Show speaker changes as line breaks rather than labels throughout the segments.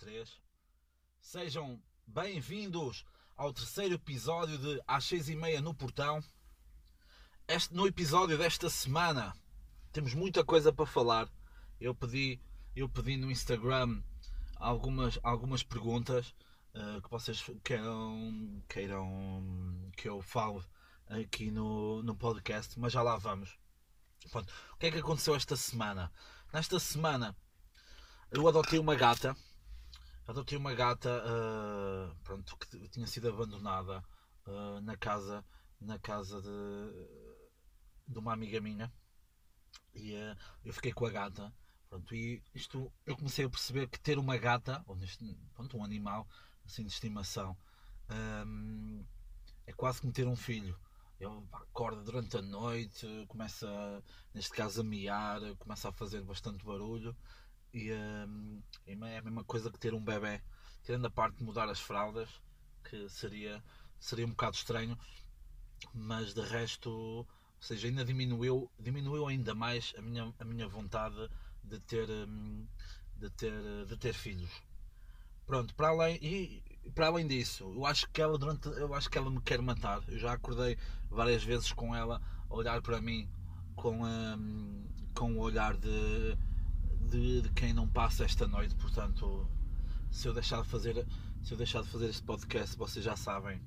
3. Sejam bem-vindos ao terceiro episódio de Às 6 e meia no Portão. Este, no episódio desta semana temos muita coisa para falar. Eu pedi, eu pedi no Instagram algumas, algumas perguntas uh, que vocês queiram, queiram que eu fale aqui no, no podcast, mas já lá vamos. Pronto. O que é que aconteceu esta semana? Nesta semana eu adotei uma gata. Adotei uma gata uh, pronto, que tinha sido abandonada uh, na casa, na casa de, de uma amiga minha. E uh, eu fiquei com a gata. Pronto, e isto eu comecei a perceber que ter uma gata, ou neste, pronto, um animal assim de estimação, um, é quase como ter um filho. Ele acorda durante a noite, começa, neste caso, a miar, começa a fazer bastante barulho e um, é a mesma coisa que ter um bebê, tirando a parte de mudar as fraldas, que seria, seria um bocado estranho, mas de resto, ou seja, ainda diminuiu, diminuiu ainda mais a minha, a minha vontade de ter, de ter, de ter filhos. Pronto, para além, e para além disso, eu acho que ela durante, eu acho que ela me quer matar. Eu já acordei várias vezes com ela a olhar para mim com, um, com o olhar de de, de, quem não passa esta noite. Portanto, se eu deixar de fazer, se eu deixar de fazer este podcast, vocês já sabem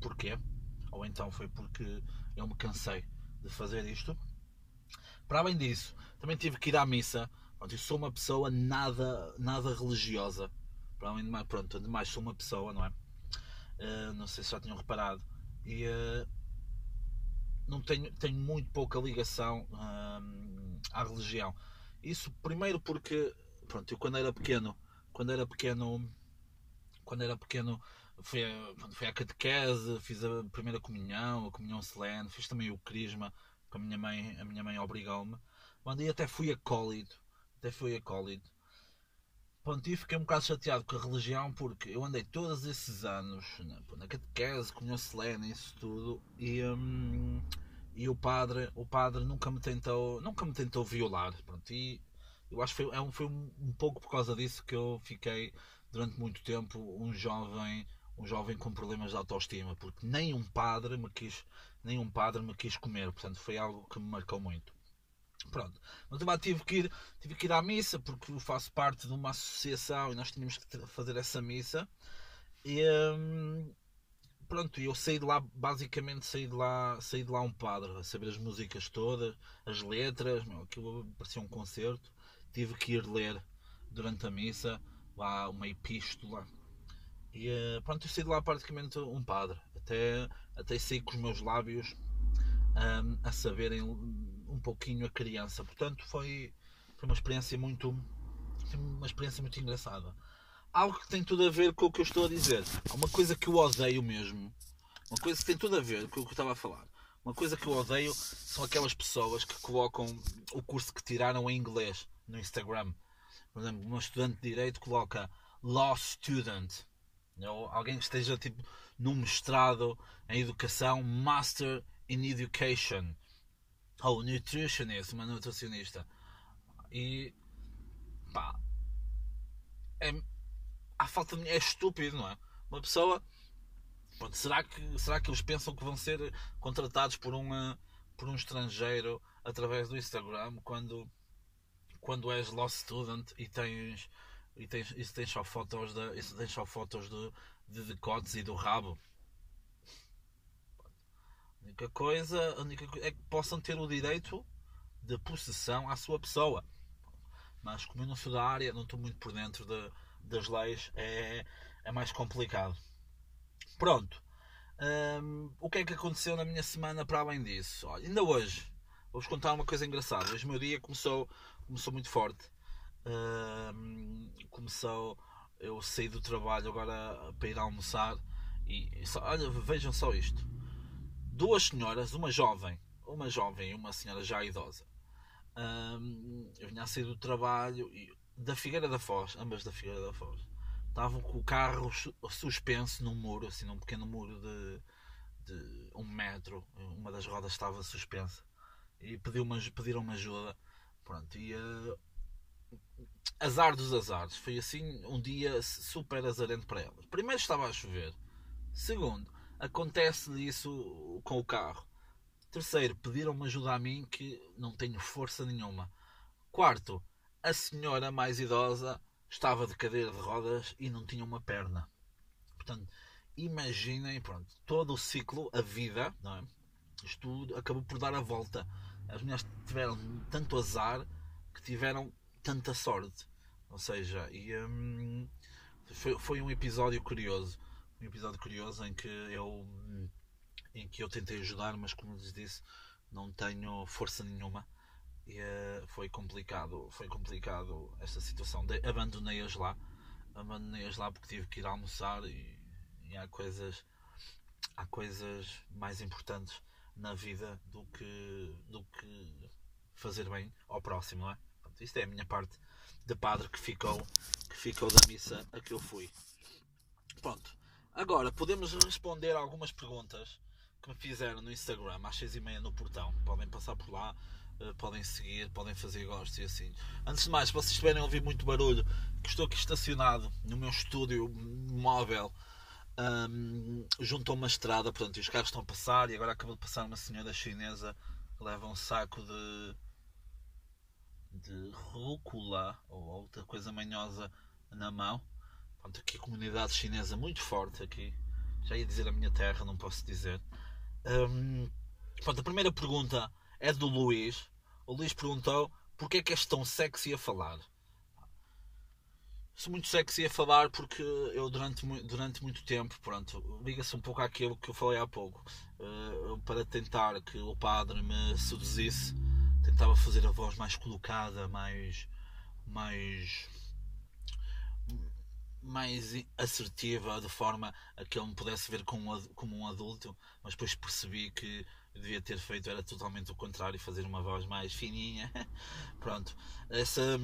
porquê. Ou então foi porque eu me cansei de fazer isto. Para além disso, também tive que ir à missa. Pronto, eu sou uma pessoa nada, nada religiosa. Para além de mais, pronto, ademais sou uma pessoa, não é? Uh, não sei se já tinham reparado. E uh, não tenho, tenho muito pouca ligação uh, à religião. Isso primeiro porque, pronto, eu quando era pequeno, quando era pequeno, quando era pequeno, fui a, fui à catequese, fiz a primeira comunhão, a comunhão solene, fiz também o crisma, que a minha mãe, a minha mãe obrigou-me. E até fui acólido, até fui acólido. Pronto, e fiquei um bocado chateado com a religião porque eu andei todos esses anos na, na catequese, comunhão solene, isso tudo, e, hum, e o padre, o padre nunca me tentou, nunca me tentou violar, pronto, e eu acho que foi, é foi um, um pouco por causa disso que eu fiquei durante muito tempo um jovem, um jovem com problemas de autoestima, porque nem um padre me quis, nem um padre me quis comer, portanto foi algo que me marcou muito. Pronto, mas eu tive que ir, tive que ir à missa porque eu faço parte de uma associação e nós tínhamos que fazer essa missa. E, hum, pronto, eu saí de lá, basicamente saí de lá, saí de lá um padre, a saber as músicas todas, as letras, meu, aquilo parecia um concerto. Tive que ir ler durante a missa, lá uma epístola. E eh, pronto, eu saí de lá praticamente um padre. Até, até saí com os meus lábios um, a saberem um pouquinho a criança. Portanto, foi, foi uma experiência muito. uma experiência muito engraçada algo que tem tudo a ver com o que eu estou a dizer. Uma coisa que eu odeio mesmo. Uma coisa que tem tudo a ver com o que eu estava a falar. Uma coisa que eu odeio são aquelas pessoas que colocam o curso que tiraram em inglês no Instagram. Por exemplo, um estudante de direito coloca Law Student. Ou alguém que esteja tipo num mestrado em educação, Master in Education. Ou Nutritionist, uma nutricionista. E pá, é, a falta de é estúpido, não é? Uma pessoa. Pronto, será, que, será que eles pensam que vão ser contratados por, uma, por um estrangeiro através do Instagram quando, quando és law student e tens, e tens, e tens só fotos, de, e tens só fotos de, de decotes e do rabo? A única coisa, a única é que possam ter o direito de possessão à sua pessoa. Mas como eu não sou da área, não estou muito por dentro de, das leis é, é mais complicado. Pronto. Um, o que é que aconteceu na minha semana para além disso? Olha, ainda hoje vou-vos contar uma coisa engraçada. Hoje o meu dia começou, começou muito forte. Um, começou. Eu saí do trabalho agora para ir almoçar e, só, olha, vejam só isto. Duas senhoras, uma jovem, uma jovem e uma senhora já idosa. Um, eu vinha a sair do trabalho e da Figueira da Foz, ambas da Figueira da Foz, estavam com o carro suspenso num muro, assim, num pequeno muro de, de um metro. Uma das rodas estava suspensa e pediu uma, pediram uma ajuda. Pronto, e uh, azar dos azares. Foi assim um dia super azarento para elas. Primeiro estava a chover. Segundo, acontece isso com o carro. Terceiro, pediram-me ajuda a mim que não tenho força nenhuma. Quarto, a senhora mais idosa estava de cadeira de rodas e não tinha uma perna. Portanto, imaginem, pronto, todo o ciclo, a vida, não é? Isto tudo acabou por dar a volta. As mulheres tiveram tanto azar que tiveram tanta sorte. Ou seja, e, hum, foi, foi um episódio curioso. Um episódio curioso em que eu em que eu tentei ajudar, mas como lhes disse, não tenho força nenhuma. E uh, foi complicado, foi complicado esta situação. Abandonei-as lá, abandonei-as lá porque tive que ir almoçar e, e há coisas há coisas mais importantes na vida do que, do que fazer bem ao próximo, não é? Pronto, isto é a minha parte de padre que ficou, que ficou da missa a que eu fui. Pronto. Agora podemos responder algumas perguntas que me fizeram no Instagram às seis e meia no portão. Podem passar por lá, eh, podem seguir, podem fazer gostos e assim. Antes de mais, se vocês estiverem a ouvir muito barulho, que estou aqui estacionado no meu estúdio móvel um, junto a uma estrada, portanto, e os carros estão a passar e agora acabou de passar uma senhora chinesa que leva um saco de de rúcula ou outra coisa manhosa na mão. Pronto, aqui comunidade chinesa muito forte aqui. Já ia dizer a minha terra, não posso dizer. Um, a primeira pergunta é do Luís. O Luís perguntou porque é que és tão sexy a falar? sou muito sexy a falar porque eu durante, durante muito tempo, pronto, liga-se um pouco àquilo que eu falei há pouco, uh, para tentar que o padre me seduzisse, tentava fazer a voz mais colocada, mais, mais, mais assertiva, de forma a que ele me pudesse ver como, como um adulto, mas depois percebi que devia ter feito era totalmente o contrário, fazer uma voz mais fininha, pronto, essa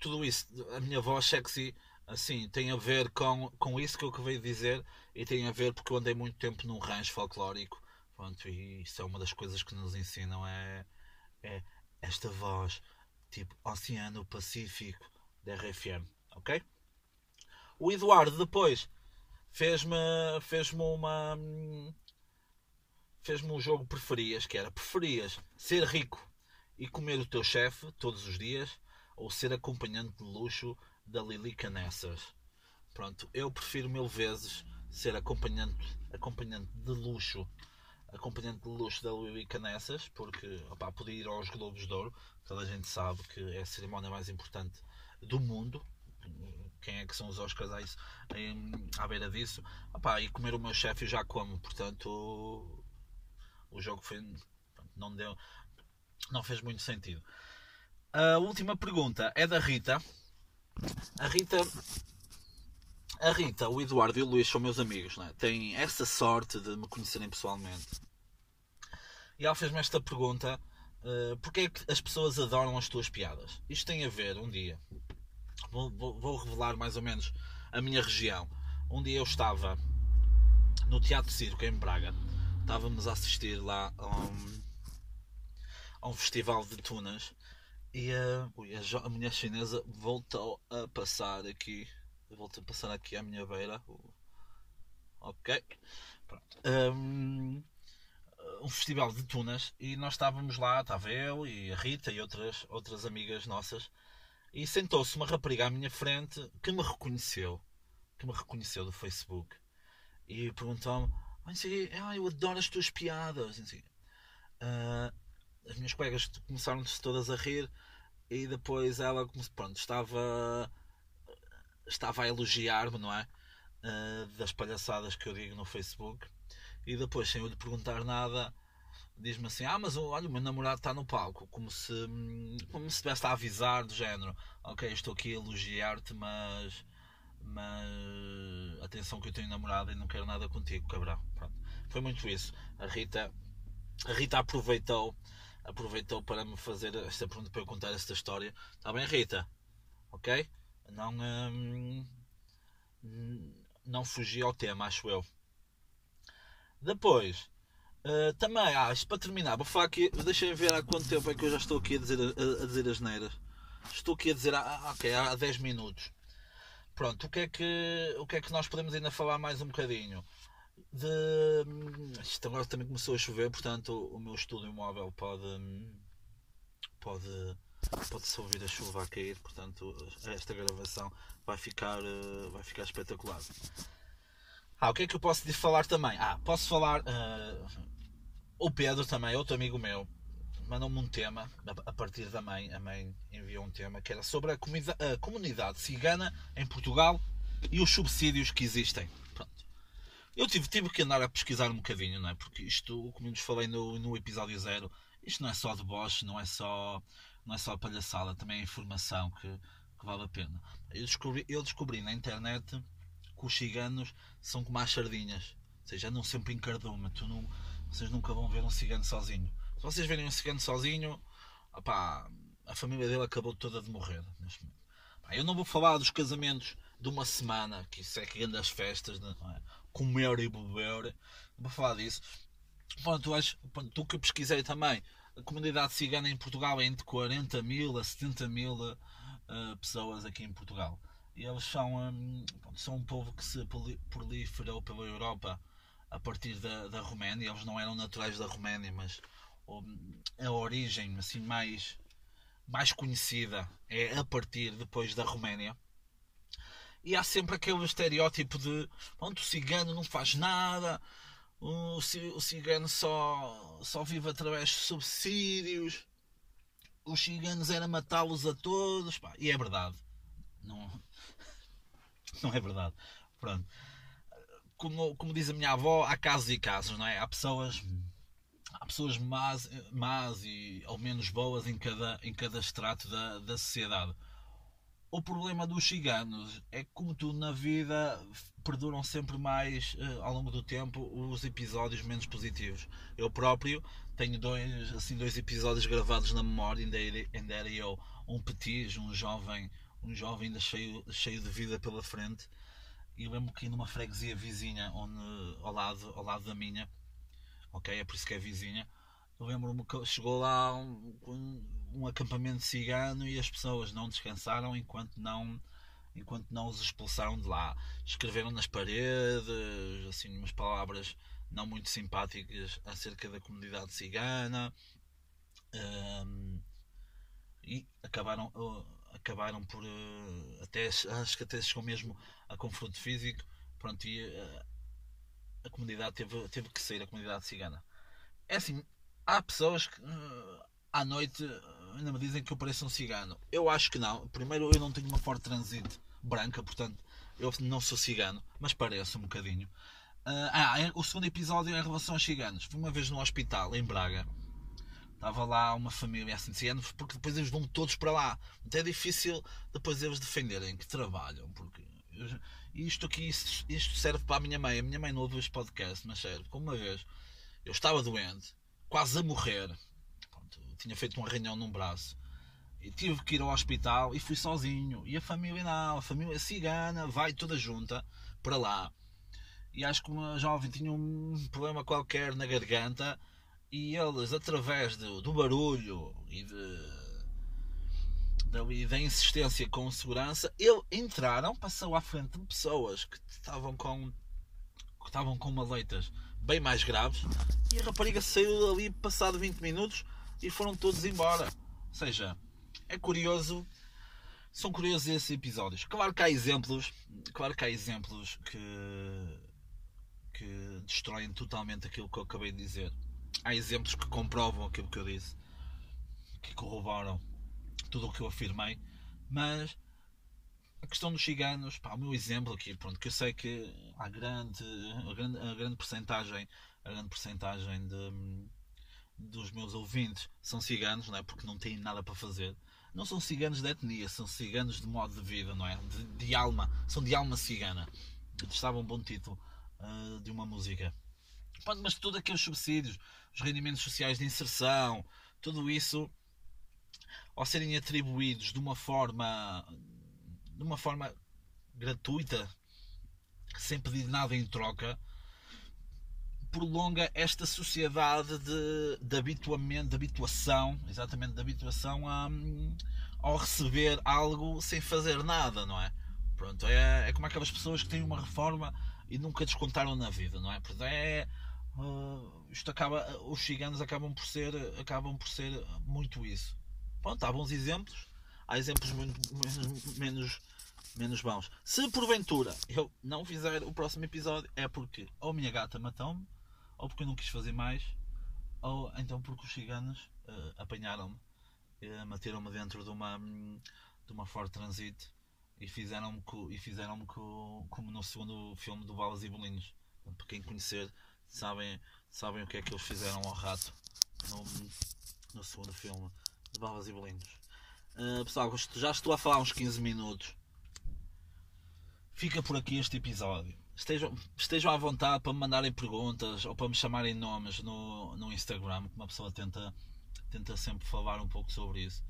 tudo isso, a minha voz sexy, assim, tem a ver com, com isso que eu veio dizer e tem a ver porque eu andei muito tempo num rancho folclórico. Pronto, e isso é uma das coisas que nos ensinam é, é esta voz tipo Oceano Pacífico da RFM, ok? O Eduardo depois fez-me fez-me uma fez-me um jogo preferias, que era preferias ser rico e comer o teu chefe todos os dias ou ser acompanhante de luxo da Lili Canessas. Pronto, eu prefiro mil vezes ser acompanhante, acompanhante de luxo acompanhante de luxo da Lili Canessas, porque opa, podia ir aos Globos de Ouro, toda a gente sabe que é a cerimónia mais importante do mundo. Quem é que são os Oscars a isso, em, à beira disso? Opa, e comer o meu chefe eu já como, portanto o jogo foi, não deu, não fez muito sentido. A última pergunta é da Rita. A Rita. A Rita, o Eduardo e o Luís são meus amigos, né? têm essa sorte de me conhecerem pessoalmente. E ela fez-me esta pergunta: uh, porquê é que as pessoas adoram as tuas piadas? Isto tem a ver, um dia, vou, vou, vou revelar mais ou menos a minha região. Um dia eu estava no Teatro Circo em Braga, estávamos a assistir lá a um, a um festival de tunas e a, a, a mulher chinesa voltou a passar aqui. Voltou a passar aqui à minha beira. Ok. Pronto. Um, um festival de tunas e nós estávamos lá, estava eu e a Rita e outras, outras amigas nossas. E sentou-se uma rapariga à minha frente que me reconheceu. Que me reconheceu do Facebook. E perguntou-me: ah, Eu adoro as tuas piadas. Assim, uh, as minhas colegas começaram-se todas a rir e depois ela pronto, estava estava a elogiar-me, não é? Uh, das palhaçadas que eu digo no Facebook e depois, sem eu lhe perguntar nada, diz-me assim: Ah, mas olha, o meu namorado está no palco, como se, como se estivesse a avisar, do género: Ok, estou aqui a elogiar-te, mas, mas atenção que eu tenho namorado e não quero nada contigo, cabrão. Pronto. Foi muito isso. A Rita, a Rita aproveitou aproveitou para me fazer esta pergunta para eu contar esta história. Está bem, Rita? Ok? Não, hum, não fugi ao tema, acho eu. Depois, uh, também, ah, isto para terminar, vou falar aqui, deixem ver há quanto tempo é que eu já estou aqui a dizer, a, a dizer as neiras. estou aqui a dizer, ah, ok, há 10 minutos. Pronto, o que, é que, o que é que nós podemos ainda falar mais um bocadinho? De, isto agora também começou a chover, portanto o meu estúdio móvel pode, pode, pode-se ouvir a chuva a cair, portanto esta gravação vai ficar, eh, vai ficar espetacular. Ah, o que é que eu posso falar também? Ah, posso falar. Uh, o Pedro também, outro amigo meu, mandou-me um tema a partir da mãe. A mãe enviou um tema que era sobre a, a comunidade cigana em Portugal e os subsídios que existem. Pronto. Eu tive, tive que andar a pesquisar um bocadinho, não é? Porque isto, como lhes falei no, no episódio zero, isto não é só deboche, não é só, não é só palhaçada, também é informação que, que vale a pena. Eu descobri, eu descobri na internet que os ciganos são como as sardinhas. Ou seja, andam sempre em cardume. Tu não, vocês nunca vão ver um cigano sozinho. Vocês verem um cigano sozinho, opá, a família dele acabou toda de morrer neste momento. Eu não vou falar dos casamentos de uma semana, que isso é que das festas, é? comer e beber. Não vou falar disso. Bom, tu, és, tu que eu pesquisei também, a comunidade cigana em Portugal é entre 40 mil a 70 mil uh, pessoas aqui em Portugal. E eles são, um, são um povo que se proliferou pela Europa a partir da, da Roménia. Eles não eram naturais da Roménia, mas a origem assim mais, mais conhecida é a partir depois da Roménia. E há sempre aquele estereótipo de pronto, o cigano não faz nada, o, o cigano só, só vive através de subsídios, os ciganos era matá-los a todos. Pá, e é verdade. Não, não é verdade. Pronto. Como, como diz a minha avó, há casos e casos, não é? Há pessoas há pessoas más, más e ou menos boas em cada, em cada extrato da, da sociedade. O problema dos ciganos é que, como tudo na vida, perduram sempre mais eh, ao longo do tempo os episódios menos positivos. Eu próprio tenho dois, assim, dois episódios gravados na memória, ainda era, ainda era eu um petis, um jovem um jovem ainda cheio, cheio de vida pela frente. E lembro que numa freguesia vizinha, onde, ao, lado, ao lado da minha, ok? É por isso que é vizinha. Lembro-me que chegou lá um, um acampamento cigano e as pessoas não descansaram enquanto não enquanto não os expulsaram de lá. Escreveram nas paredes, assim, umas palavras não muito simpáticas acerca da comunidade cigana. Um, e acabaram acabaram por uh, até acho que até chegou mesmo a confronto físico pronto e uh, a comunidade teve, teve que sair a comunidade cigana. É assim há pessoas que uh, à noite ainda me dizem que eu pareço um cigano. Eu acho que não. Primeiro eu não tenho uma forte transite branca portanto eu não sou cigano mas pareço um bocadinho. Ah, é, o segundo episódio é em relação aos ciganos. Fui uma vez no hospital em Braga. Estava lá uma família assim de anos, porque depois eles vão todos para lá. Então é difícil depois eles defenderem que trabalham, porque isto aqui isto serve para a minha mãe. A minha mãe não ouve este podcast, mas serve. Como uma vez eu estava doente, quase a morrer, Pronto, tinha feito um arranhão num braço e tive que ir ao hospital e fui sozinho. E a família não, a família cigana vai toda junta para lá. E acho que uma jovem tinha um problema qualquer na garganta e eles, através do, do barulho e de, da, e da insistência com segurança, ele, entraram, passou à frente de pessoas que estavam com, que estavam com maleitas bem mais graves e a rapariga saiu ali passado 20 minutos e foram todos embora. Ou seja, é curioso. São curiosos esses episódios. Claro que há exemplos, claro que há exemplos que, que destroem totalmente aquilo que eu acabei de dizer há exemplos que comprovam aquilo que eu disse, que corroboram tudo o que eu afirmei, mas a questão dos ciganos, pá, o meu exemplo aqui, pronto, que eu sei que há grande, a grande, a grande percentagem, a grande percentagem de, dos meus ouvintes são ciganos, não é? Porque não têm nada para fazer. Não são ciganos de etnia, são ciganos de modo de vida, não é? De, de alma, são de alma cigana. Estava um bom título uh, de uma música. Mas tudo aqueles subsídios, os rendimentos sociais de inserção, tudo isso, ao serem atribuídos de uma forma, de uma forma gratuita, sem pedir nada em troca, prolonga esta sociedade de, de habituamento, de habituação, exatamente de habituação a, ao receber algo sem fazer nada, não é? Pronto, é, é como aquelas pessoas que têm uma reforma e nunca descontaram na vida, não é? Portanto, é. Uh, isto acaba, os ciganos acabam por ser, acabam por ser muito isso. Pronto, há bons exemplos, há exemplos muito, menos, menos, menos bons. Se porventura eu não fizer o próximo episódio, é porque ou minha gata matou-me, ou porque eu não quis fazer mais, ou então porque os ciganos uh, apanharam-me, uh, meteram-me dentro de uma, de uma Ford Transit e fizeram-me e fizeram como no segundo filme do Balas e Bolinhos. Para quem conhecer, sabem, sabem o que é que eles fizeram ao rato no, no segundo filme de Balas e Bolinhos. Uh, pessoal, já estou a falar uns 15 minutos. Fica por aqui este episódio. Estejam, estejam à vontade para me mandarem perguntas ou para me chamarem nomes no, no Instagram, que uma pessoa tenta, tenta sempre falar um pouco sobre isso.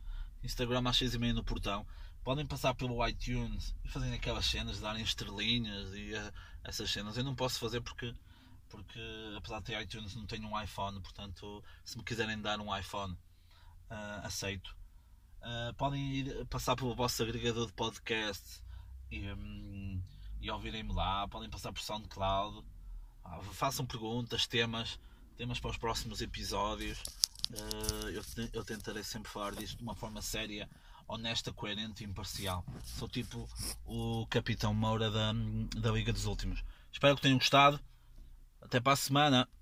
Instagram às 6 e meia no portão podem passar pelo iTunes e fazerem aquelas cenas, darem estrelinhas e uh, essas cenas. Eu não posso fazer porque, porque apesar de ter iTunes, não tenho um iPhone. Portanto, se me quiserem dar um iPhone, uh, aceito. Uh, podem ir passar pelo vosso agregador de podcast e, um, e ouvirem-me lá. Podem passar por SoundCloud. Ah, façam perguntas, temas, temas para os próximos episódios. eu, eu tentarei sempre falar disto de uma forma séria honesta, coerente e imparcial. Sou tipo o Capitão Moura da, da Liga dos Últimos. Espero que tenham gostado. Até para a semana.